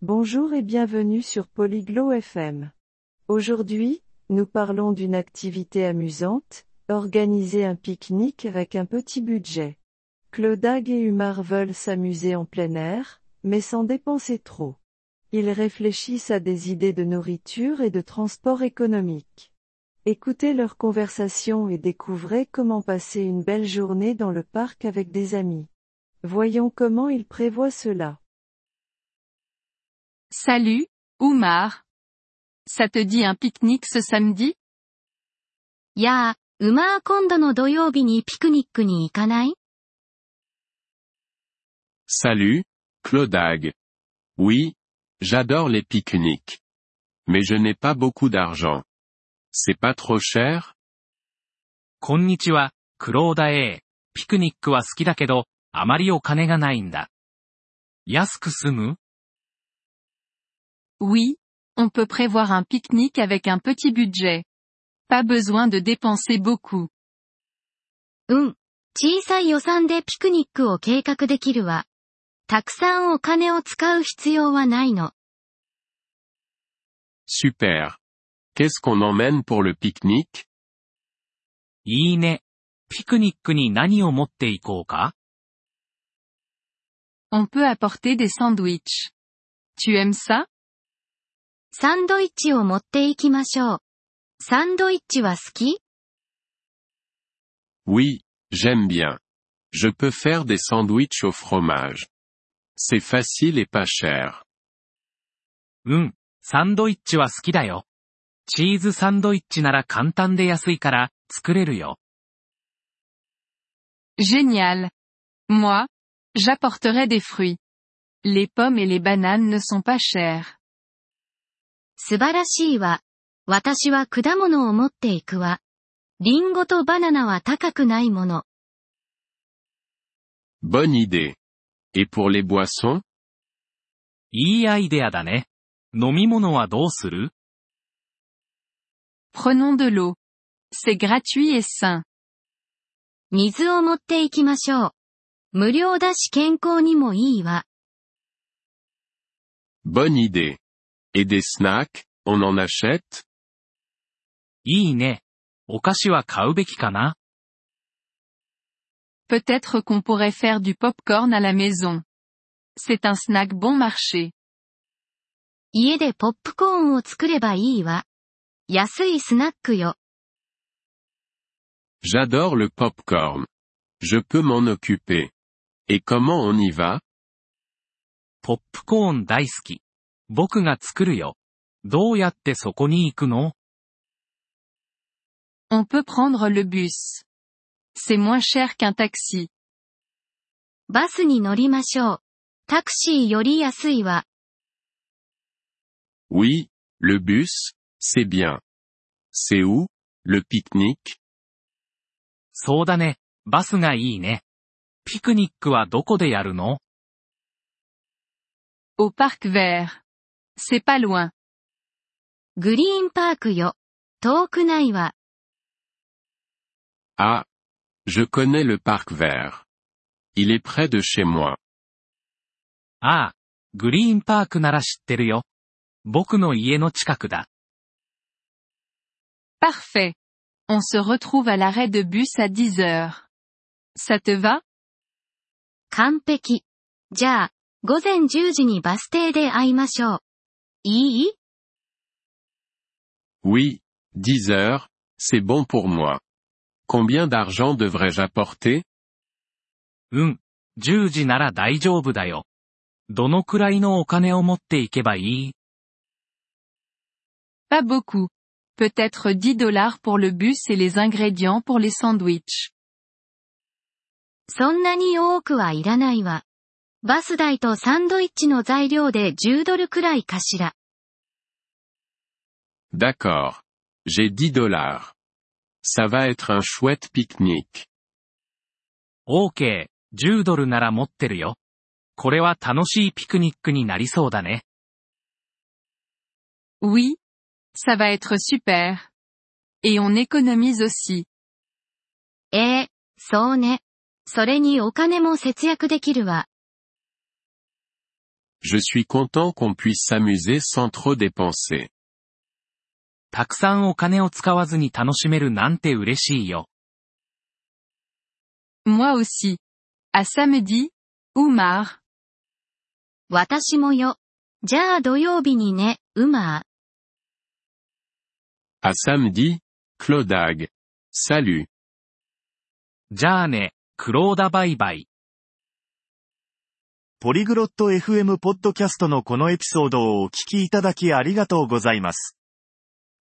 Bonjour et bienvenue sur Polyglot FM. Aujourd'hui, nous parlons d'une activité amusante, organiser un pique-nique avec un petit budget. Claudag et Humar veulent s'amuser en plein air, mais sans dépenser trop. Ils réfléchissent à des idées de nourriture et de transport économique. Écoutez leur conversation et découvrez comment passer une belle journée dans le parc avec des amis. Voyons comment ils prévoient cela. Salut, Oumar. Ça te dit un pique-nique ce samedi やあ、ウマー今度の土曜日にピクニックに行かない Salut, Claudag. Oui, j'adore les pique-niques. Mais je n'ai pas beaucoup d'argent. C'est pas trop cher こんにちは、クローダ A。ピクニックは好きだけど、あまりお金がないんだ。安く済む Oui, on peut prévoir un pique-nique avec un petit budget. Pas besoin de dépenser beaucoup. うん。小さい予算でピクニックを計画できるわ。たくさんお金を使う必要はないの。 Super. Qu'est-ce qu'on emmène pour le pique-nique いいね。ピクニックに何を持っていこうか On peut apporter des sandwichs. Tu aimes ça サンドイッチを持っていきましょう。サンドイッチは好き Oui, j'aime bien. Je peux faire des sandwichs au fromage. C'est facile et pas cher. うん、サンドイッチは好きだよ。チーズサンドイッチなら簡単で安いから、作れるよ。 Génial. Moi, j'apporterai des fruits. Les pommes et les bananes ne sont pas chères. 素晴らしいわ。私は果物を持っていくわ。リンゴとバナナは高くないもの。Bonne idée. Et pour les boissons? いいアイデアだね。飲み物はどうする？Prenons de l'eau. C'est gratuit et sain. 水を持っていきましょう。無料だし健康にもいいわ。Bonne idée. Et des snacks, on en achète いいね。お菓子は買うべきかな Peut-être qu'on pourrait faire du pop-corn à la maison. C'est un snack bon marché. 家でポップコーンを作ればいいわ。安いスナックよ。 J'adore le popcorn. Je peux m'en occuper. Et comment on y va ポップコーン大好き。 僕が作るよ。どうやってそこに行くの On peut prendre le bus. C'est moins cher qu'un taxi. バスに乗りましょう。タクシーより安いわ。Oui, le bus, c'est bien. C'est où, le pique-nique そうだね。バスがいいね。ピクニックはどこでやるの Au parc vert. C'est pas loin. グリーンパークよ。遠くないわ。 Ah. Je connais le parc vert. Il est près de chez moi. ああ、グリーンパークなら知ってるよ。僕の家の近くだ。 Parfait. On se retrouve à l'arrêt de bus à 10 heures. Ça te va 完璧。じゃあ、午前10時にバス停で会いましょう。 いい Oui, 10 heures, c'est bon pour moi. Combien d'argent devrais-je apporter うん。10時なら大丈夫だよ。どのくらいのお金を持っていけばいい Pas beaucoup. Peut-être 10 dollars pour le bus et les ingrédients pour les sandwichs. そんなに多くはいらないわ。バス代とサンドイッチの材料で10ドルくらいかしら。D'accord. J'ai 10 dollars. Ça va être un chouette pique-nique. OK。10ドルなら持ってるよ。これは楽しいピクニックになりそうだね。 Oui. Ça va être super. Et on économise aussi. ええそうね。それにお金も節約できるわ。 Je suis content qu'on puisse s'amuser sans trop dépenser. たくさんお金を使わずに楽しめるなんて嬉しいよ。Moi aussi. À samedi. 私もよ。じゃあ土曜日にね、うま À samedi, Clodag. Salut. じゃあね、クローダバイバイ。ポリグロット FM ポッドキャストのこのエピソードをお聞きいただきありがとうございます。